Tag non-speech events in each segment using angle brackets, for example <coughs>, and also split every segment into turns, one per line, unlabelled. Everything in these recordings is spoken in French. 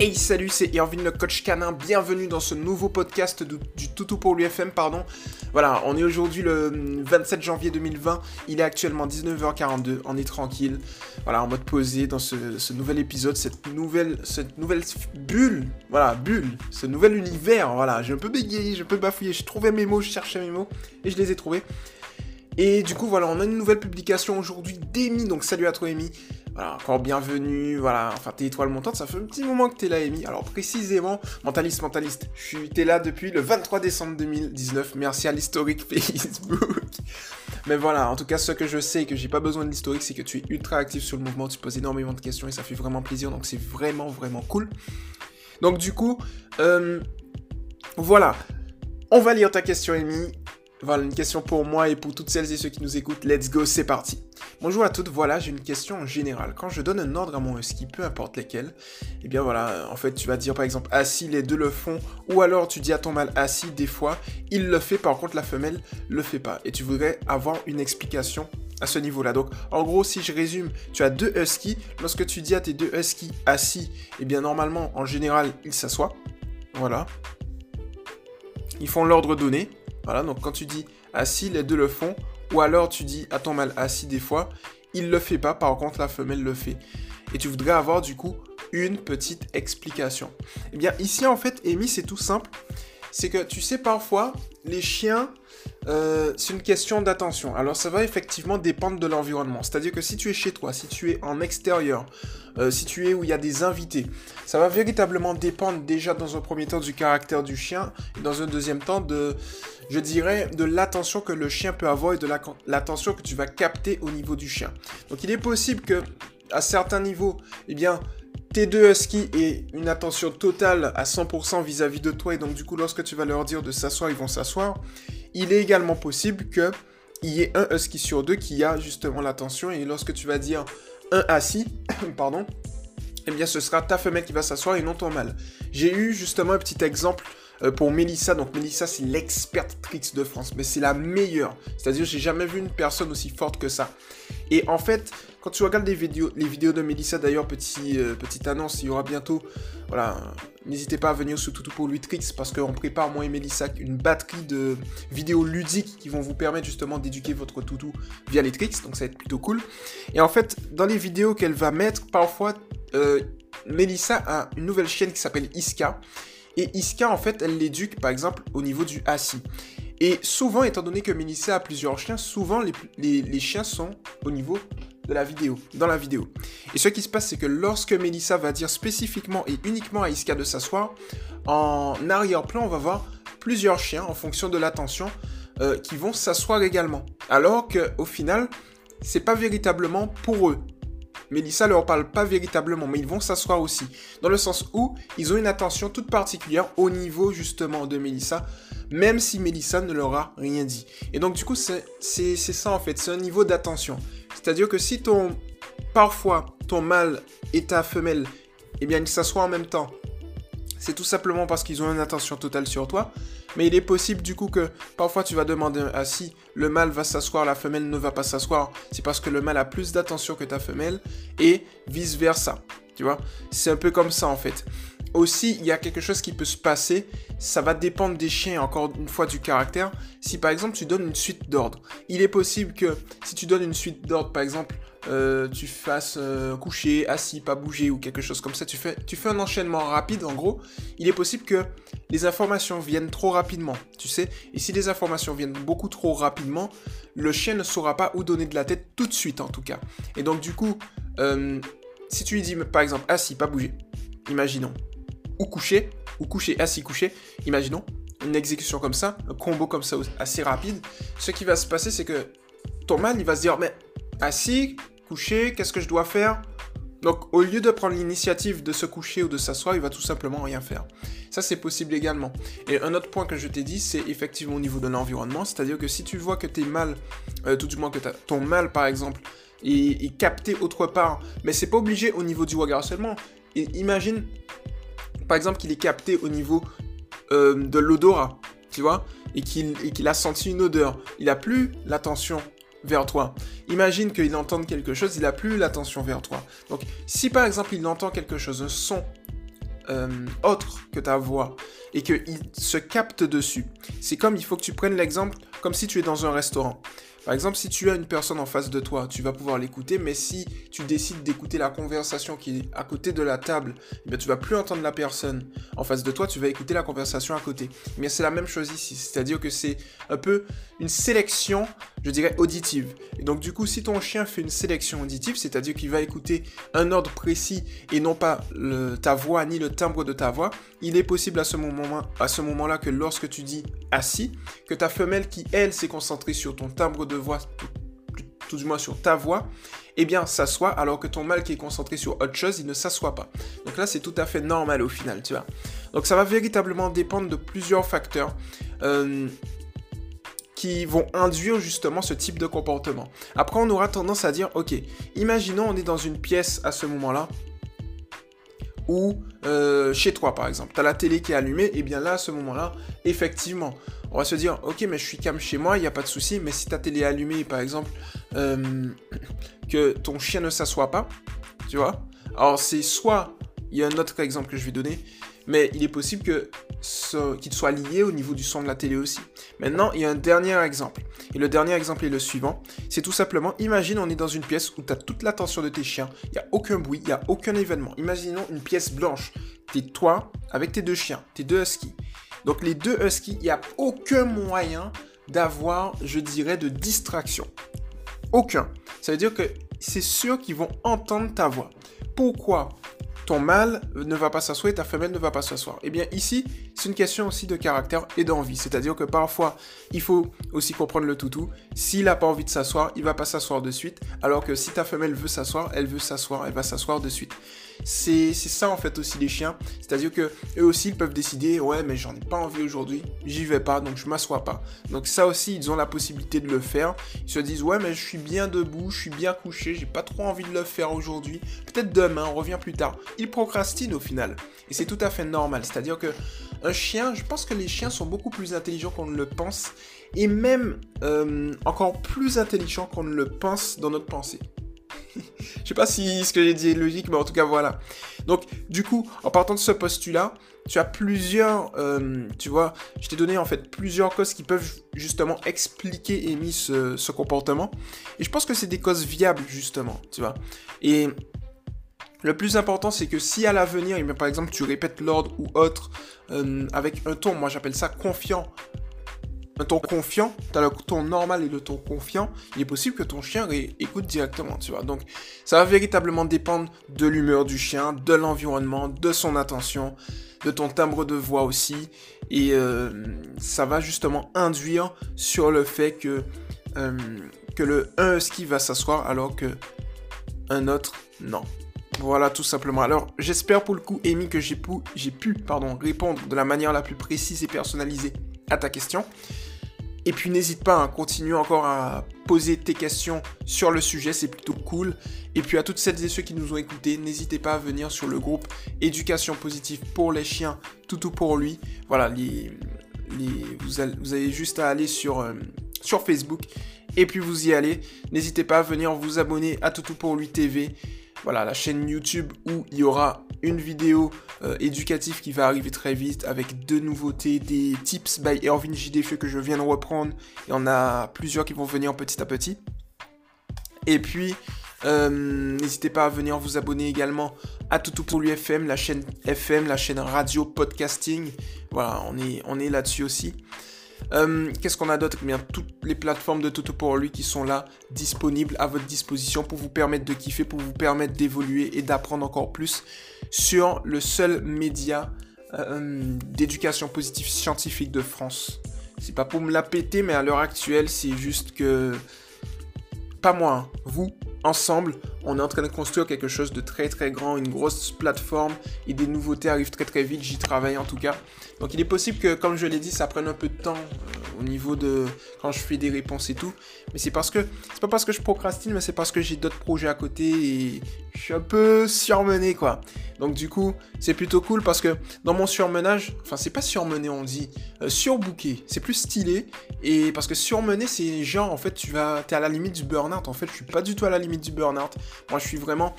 Hey salut, c'est Irvine le coach canin, bienvenue dans ce nouveau podcast du Toutou pour l'UFM, pardon. Voilà, on est aujourd'hui le 27 janvier 2020, il est actuellement 19h42, on est tranquille, voilà, en mode posé dans ce, nouvel épisode, cette nouvelle, cette nouvelle bulle, voilà, bulle, ce nouvel univers, voilà, j'ai un peu bégayé, je peux bafouiller, j'ai trouvé mes mots, je cherchais mes mots, et je les ai trouvés. Et du coup, voilà, on a une nouvelle publication aujourd'hui d'Emi, donc salut à toi Amy. Voilà, encore bienvenue, voilà, enfin t'es étoile montante, ça fait un petit moment que t'es là, Amy. Alors précisément, mentaliste, mentaliste, je suis, t'es là depuis le 23 décembre 2019, merci à l'historique Facebook. Mais voilà, en tout cas, ce que je sais et que j'ai pas besoin de l'historique, c'est que tu es ultra actif sur le mouvement, tu poses énormément de questions et ça fait vraiment plaisir, donc c'est vraiment, vraiment cool. Donc du coup, euh, voilà, on va lire ta question, Amy. Voilà, une question pour moi et pour toutes celles et ceux qui nous écoutent. Let's go, c'est parti. Bonjour à toutes, voilà, j'ai une question en général. Quand je donne un ordre à mon husky, peu importe lesquels, eh bien voilà, en fait, tu vas dire par exemple assis, les deux le font, ou alors tu dis à ton mâle assis, des fois, il le fait, par contre la femelle le fait pas. Et tu voudrais avoir une explication à ce niveau-là. Donc, en gros, si je résume, tu as deux huskies. Lorsque tu dis à tes deux huskies assis, eh bien normalement, en général, ils s'assoient. Voilà. Ils font l'ordre donné. Voilà, donc quand tu dis assis, les deux le font, ou alors tu dis à ton mâle assis des fois, il le fait pas, par contre la femelle le fait. Et tu voudrais avoir du coup une petite explication. Eh bien ici en fait, Amy, c'est tout simple. C'est que tu sais parfois, les chiens, euh, c'est une question d'attention. Alors ça va effectivement dépendre de l'environnement. C'est-à-dire que si tu es chez toi, si tu es en extérieur, euh, si tu es où il y a des invités, ça va véritablement dépendre déjà dans un premier temps du caractère du chien et dans un deuxième temps de je dirais, de l'attention que le chien peut avoir et de l'attention que tu vas capter au niveau du chien. Donc il est possible que à certains niveaux, eh bien, tes deux huskies aient une attention totale à 100% vis-à-vis de toi et donc du coup lorsque tu vas leur dire de s'asseoir, ils vont s'asseoir. Il est également possible que il y ait un husky sur deux qui a justement l'attention et lorsque tu vas dire un assis, <coughs> pardon, eh bien ce sera ta femelle qui va s'asseoir et non ton mâle. J'ai eu justement un petit exemple euh, pour Melissa. Donc Melissa, c'est l'experte de France, mais c'est la meilleure. C'est-à-dire, j'ai jamais vu une personne aussi forte que ça. Et en fait, quand tu regardes les vidéos, les vidéos de Melissa, d'ailleurs, euh, petite annonce, il y aura bientôt, voilà, n'hésitez pas à venir sur Toutou pour lui Tricks parce qu'on prépare, moi et Melissa, une batterie de vidéos ludiques qui vont vous permettre justement d'éduquer votre toutou via les tricks, donc ça va être plutôt cool. Et en fait, dans les vidéos qu'elle va mettre, parfois, euh, Melissa a une nouvelle chaîne qui s'appelle Iska. Et Iska, en fait, elle l'éduque, par exemple, au niveau du assis. Et souvent, étant donné que Melissa a plusieurs chiens, souvent les, chiens sont au niveau de la vidéo, dans la vidéo. Et ce qui se passe, c'est que lorsque Melissa va dire spécifiquement et uniquement à Iska de s'asseoir, en arrière-plan, on va voir plusieurs chiens en fonction de l'attention euh, qui vont s'asseoir également. Alors qu'au final, c'est pas véritablement pour eux. Mélissa leur parle pas véritablement, mais ils vont s'asseoir aussi. Dans le sens où ils ont une attention toute particulière au niveau justement de Mélissa, même si Mélissa ne leur a rien dit. Et donc du coup, c'est ça en fait, c'est un niveau d'attention. C'est-à-dire que si ton, parfois, ton mâle et ta femelle, eh bien, ils s'assoient en même temps, c'est tout simplement parce qu'ils ont une attention totale sur toi. Mais il est possible du coup que parfois tu vas demander si le mâle va s'asseoir, la femelle ne va pas s'asseoir. C'est parce que le mâle a plus d'attention que ta femelle et vice versa. Tu vois? C'est un peu comme ça en fait. Aussi, il y a quelque chose qui peut se passer. Ça va dépendre des chiens, encore une fois, du caractère. Si par exemple tu donnes une suite d'ordre, il est possible que si tu donnes une suite d'ordre, par exemple, euh, tu fasses euh, coucher, assis, pas bouger ou quelque chose comme ça, tu fais, un enchaînement rapide en gros, il est possible que les informations viennent trop rapidement, tu sais. Et si les informations viennent beaucoup trop rapidement, le chien ne saura pas où donner de la tête tout de suite en tout cas. Et donc du coup, euh, si tu lui dis par exemple assis, pas bouger, imaginons, ou coucher, ou coucher, assis, coucher, imaginons, une exécution comme ça, un combo comme ça assez rapide, ce qui va se passer c'est que ton mâle il va se dire mais assis, couché, qu'est-ce que je dois faire? Donc au lieu de prendre l'initiative de se coucher ou de s'asseoir, il va tout simplement rien faire. Ça c'est possible également. Et un autre point que je t'ai dit, c'est effectivement au niveau de l'environnement, c'est-à-dire que si tu vois que t'es mal, euh, tout du moins que ton mal par exemple, est, capté autre part, mais c'est pas obligé au niveau du wagger seulement. Et imagine par exemple qu'il est capté au niveau euh, de l'odorat, tu vois, et qu'il a senti une odeur. Il a plus l'attention vers toi. Imagine qu'il entende quelque chose, il a plus l'attention vers toi. Donc, si par exemple il entend quelque chose, un son euh, autre que ta voix et qu'il se capte dessus. C'est comme, il faut que tu prennes l'exemple comme si tu es dans un restaurant. Par exemple, si tu as une personne en face de toi, tu vas pouvoir l'écouter, mais si tu décides d'écouter la conversation qui est à côté de la table, eh bien, tu vas plus entendre la personne en face de toi, tu vas écouter la conversation à côté. Mais c'est la même chose ici, c'est-à-dire que c'est un peu une sélection, je dirais, auditive. Et donc, du coup, si ton chien fait une sélection auditive, c'est-à-dire qu'il va écouter un ordre précis et non pas ta voix ni le timbre de ta voix, il est possible à ce moment-là que lorsque tu dis assis, que ta femelle qui, elle, s'est concentrée sur ton timbre de voix, tout, du moins sur ta voix, eh bien s'assoit, alors que ton mâle qui est concentré sur autre chose, il ne s'assoit pas. Donc là, c'est tout à fait normal au final, tu vois. Donc ça va véritablement dépendre de plusieurs facteurs. Euh, qui vont induire justement ce type de comportement. Après, on aura tendance à dire, ok, imaginons on est dans une pièce à ce moment-là, ou euh, chez toi par exemple, tu as la télé qui est allumée, et bien là à ce moment-là, effectivement, on va se dire, ok, mais je suis calme chez moi, il n'y a pas de souci, mais si ta télé est allumée, par exemple, euh, que ton chien ne s'assoit pas, tu vois, alors c'est soit, il y a un autre exemple que je vais donner, mais il est possible que qu'il soit lié au niveau du son de la télé aussi. Maintenant, il y a un dernier exemple. Et le dernier exemple est le suivant. C'est tout simplement, imagine on est dans une pièce où tu as toute l'attention de tes chiens. Il n'y a aucun bruit, il n'y a aucun événement. Imaginons une pièce blanche. T'es toi avec tes deux chiens, tes deux huskies. Donc les deux huskies, il n'y a aucun moyen d'avoir, je dirais, de distraction. Aucun. Ça veut dire que c'est sûr qu'ils vont entendre ta voix. Pourquoi ton mâle ne va pas s'asseoir et ta femelle ne va pas s'asseoir? Eh bien ici, c'est une question aussi de caractère et d'envie. C'est-à-dire que parfois, il faut aussi comprendre le toutou. S'il n'a pas envie de s'asseoir, il va pas s'asseoir de suite. Alors que si ta femelle veut s'asseoir, elle veut s'asseoir, elle va s'asseoir de suite. C'est ça en fait aussi les chiens. C'est-à-dire que eux aussi ils peuvent décider ouais mais j'en ai pas envie aujourd'hui, j'y vais pas donc je m'assois pas. Donc ça aussi ils ont la possibilité de le faire. Ils se disent ouais mais je suis bien debout, je suis bien couché, j'ai pas trop envie de le faire aujourd'hui. Peut-être demain, on revient plus tard. Ils procrastinent au final et c'est tout à fait normal. C'est-à-dire que un chien, je pense que les chiens sont beaucoup plus intelligents qu'on ne le pense et même euh, encore plus intelligents qu'on ne le pense dans notre pensée. <laughs> je sais pas si ce que j'ai dit est logique, mais en tout cas voilà. Donc du coup, en partant de ce postulat, tu as plusieurs, euh, tu vois, je t'ai donné en fait plusieurs causes qui peuvent justement expliquer et mis ce, comportement. Et je pense que c'est des causes viables justement, tu vois. Et le plus important, c'est que si à l'avenir, eh par exemple, tu répètes l'ordre ou autre euh, avec un ton, moi j'appelle ça confiant, un ton confiant, tu as le ton normal et le ton confiant, il est possible que ton chien écoute directement, tu vois. Donc, ça va véritablement dépendre de l'humeur du chien, de l'environnement, de son attention, de ton timbre de voix aussi. Et euh, ça va justement induire sur le fait que, euh, que le un husky va s'asseoir alors que un autre, non. Voilà, tout simplement. Alors, j'espère pour le coup, Amy, que j'ai pu, pu pardon, répondre de la manière la plus précise et personnalisée à ta question. Et puis n'hésite pas, à hein, continuer encore à poser tes questions sur le sujet, c'est plutôt cool. Et puis à toutes celles et ceux qui nous ont écoutés, n'hésitez pas à venir sur le groupe Éducation positive pour les chiens, tout pour lui. Voilà, les, vous, avez juste à aller sur, euh, sur Facebook et puis vous y allez. N'hésitez pas à venir vous abonner à Toutou pour lui TV voilà, la chaîne YouTube où il y aura une vidéo euh, éducative qui va arriver très vite avec deux nouveautés, des tips by Erwin JDF que je viens de reprendre. Il y en a plusieurs qui vont venir petit à petit. Et puis, euh, n'hésitez pas à venir vous abonner également à Toutou pour l'UFM, la chaîne FM, la chaîne radio podcasting. Voilà, on est, on est là-dessus aussi. Euh, qu'est-ce qu'on a d'autre? Eh Bien, toutes les plateformes de Toto pour lui qui sont là, disponibles à votre disposition pour vous permettre de kiffer, pour vous permettre d'évoluer et d'apprendre encore plus sur le seul média euh, d'éducation positive scientifique de France. C'est pas pour me la péter, mais à l'heure actuelle, c'est juste que. Pas moi, hein. vous, ensemble, on est en train de construire quelque chose de très très grand, une grosse plateforme et des nouveautés arrivent très très vite, j'y travaille en tout cas. Donc il est possible que, comme je l'ai dit, ça prenne un peu de temps euh, au niveau de quand je fais des réponses et tout. Mais c'est parce que, c'est pas parce que je procrastine, mais c'est parce que j'ai d'autres projets à côté et je suis un peu surmené quoi. Donc du coup, c'est plutôt cool parce que dans mon surmenage, enfin c'est pas surmené on dit, euh, surbooké, c'est plus stylé. Et parce que surmené c'est genre en fait tu vas, t'es à la limite du burn-out. En fait je suis pas du tout à la limite du burn-out. Moi je suis vraiment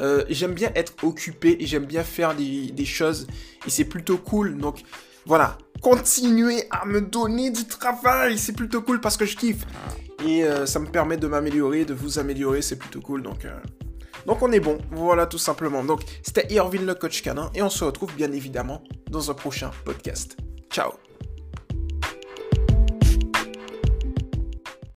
Euh, j'aime bien être occupé et j'aime bien faire des, des choses et c'est plutôt cool. Donc voilà, continuez à me donner du travail, c'est plutôt cool parce que je kiffe. Et euh, ça me permet de m'améliorer, de vous améliorer, c'est plutôt cool. Donc, euh, donc on est bon, voilà tout simplement. Donc c'était Irvin le coach canin et on se retrouve bien évidemment dans un prochain podcast. Ciao